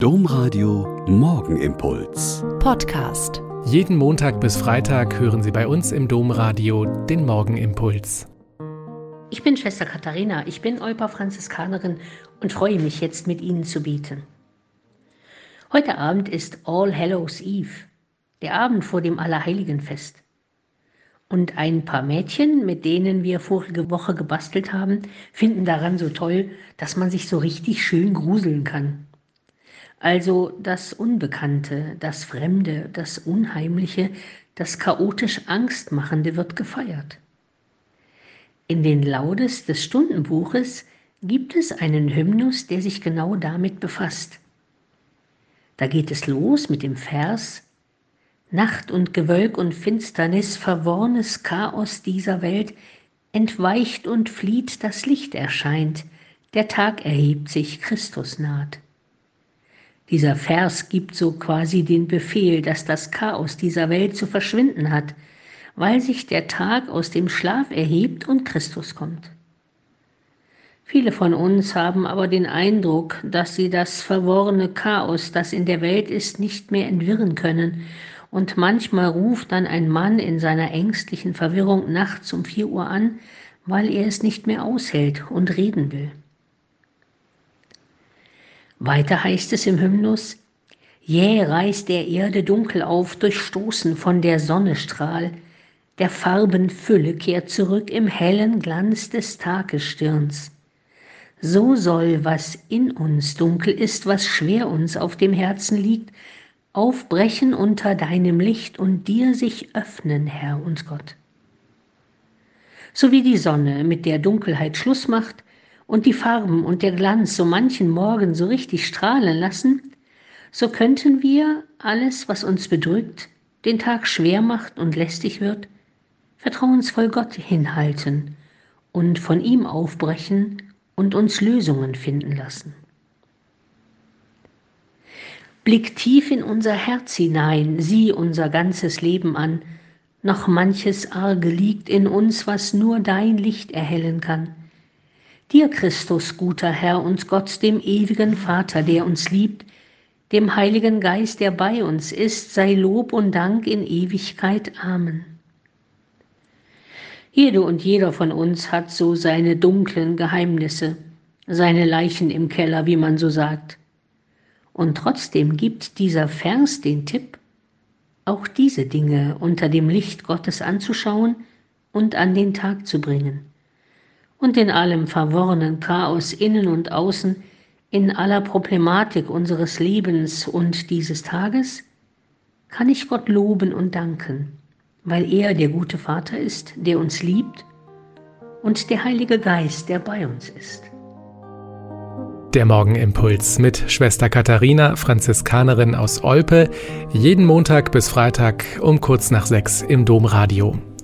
Domradio Morgenimpuls. Podcast. Jeden Montag bis Freitag hören Sie bei uns im Domradio den Morgenimpuls. Ich bin Schwester Katharina, ich bin Olpa Franziskanerin und freue mich jetzt mit Ihnen zu beten. Heute Abend ist All Hallows Eve, der Abend vor dem Allerheiligenfest. Und ein paar Mädchen, mit denen wir vorige Woche gebastelt haben, finden daran so toll, dass man sich so richtig schön gruseln kann. Also das Unbekannte, das Fremde, das Unheimliche, das chaotisch Angstmachende wird gefeiert. In den Laudes des Stundenbuches gibt es einen Hymnus, der sich genau damit befasst. Da geht es los mit dem Vers Nacht und Gewölk und Finsternis, verworrnes Chaos dieser Welt, entweicht und flieht, das Licht erscheint, der Tag erhebt sich, Christus naht. Dieser Vers gibt so quasi den Befehl, dass das Chaos dieser Welt zu verschwinden hat, weil sich der Tag aus dem Schlaf erhebt und Christus kommt. Viele von uns haben aber den Eindruck, dass sie das verworrene Chaos, das in der Welt ist, nicht mehr entwirren können, und manchmal ruft dann ein Mann in seiner ängstlichen Verwirrung nachts um vier Uhr an, weil er es nicht mehr aushält und reden will. Weiter heißt es im Hymnus, jäh reißt der Erde dunkel auf, durchstoßen von der Sonne Strahl, der Farben Fülle kehrt zurück im hellen Glanz des Tagesstirns. So soll, was in uns dunkel ist, was schwer uns auf dem Herzen liegt, aufbrechen unter deinem Licht und dir sich öffnen, Herr und Gott. So wie die Sonne mit der Dunkelheit Schluss macht, und die Farben und der Glanz so manchen Morgen so richtig strahlen lassen, so könnten wir alles, was uns bedrückt, den Tag schwer macht und lästig wird, vertrauensvoll Gott hinhalten und von ihm aufbrechen und uns Lösungen finden lassen. Blick tief in unser Herz hinein, sieh unser ganzes Leben an, noch manches Arge liegt in uns, was nur dein Licht erhellen kann. Dir, Christus, guter Herr, uns Gott, dem ewigen Vater, der uns liebt, dem Heiligen Geist, der bei uns ist, sei Lob und Dank in Ewigkeit. Amen. Jede und jeder von uns hat so seine dunklen Geheimnisse, seine Leichen im Keller, wie man so sagt. Und trotzdem gibt dieser Vers den Tipp, auch diese Dinge unter dem Licht Gottes anzuschauen und an den Tag zu bringen und in allem verworrenen Chaos innen und außen, in aller Problematik unseres Lebens und dieses Tages, kann ich Gott loben und danken, weil er der gute Vater ist, der uns liebt und der Heilige Geist, der bei uns ist. Der Morgenimpuls mit Schwester Katharina, Franziskanerin aus Olpe, jeden Montag bis Freitag um kurz nach sechs im Domradio.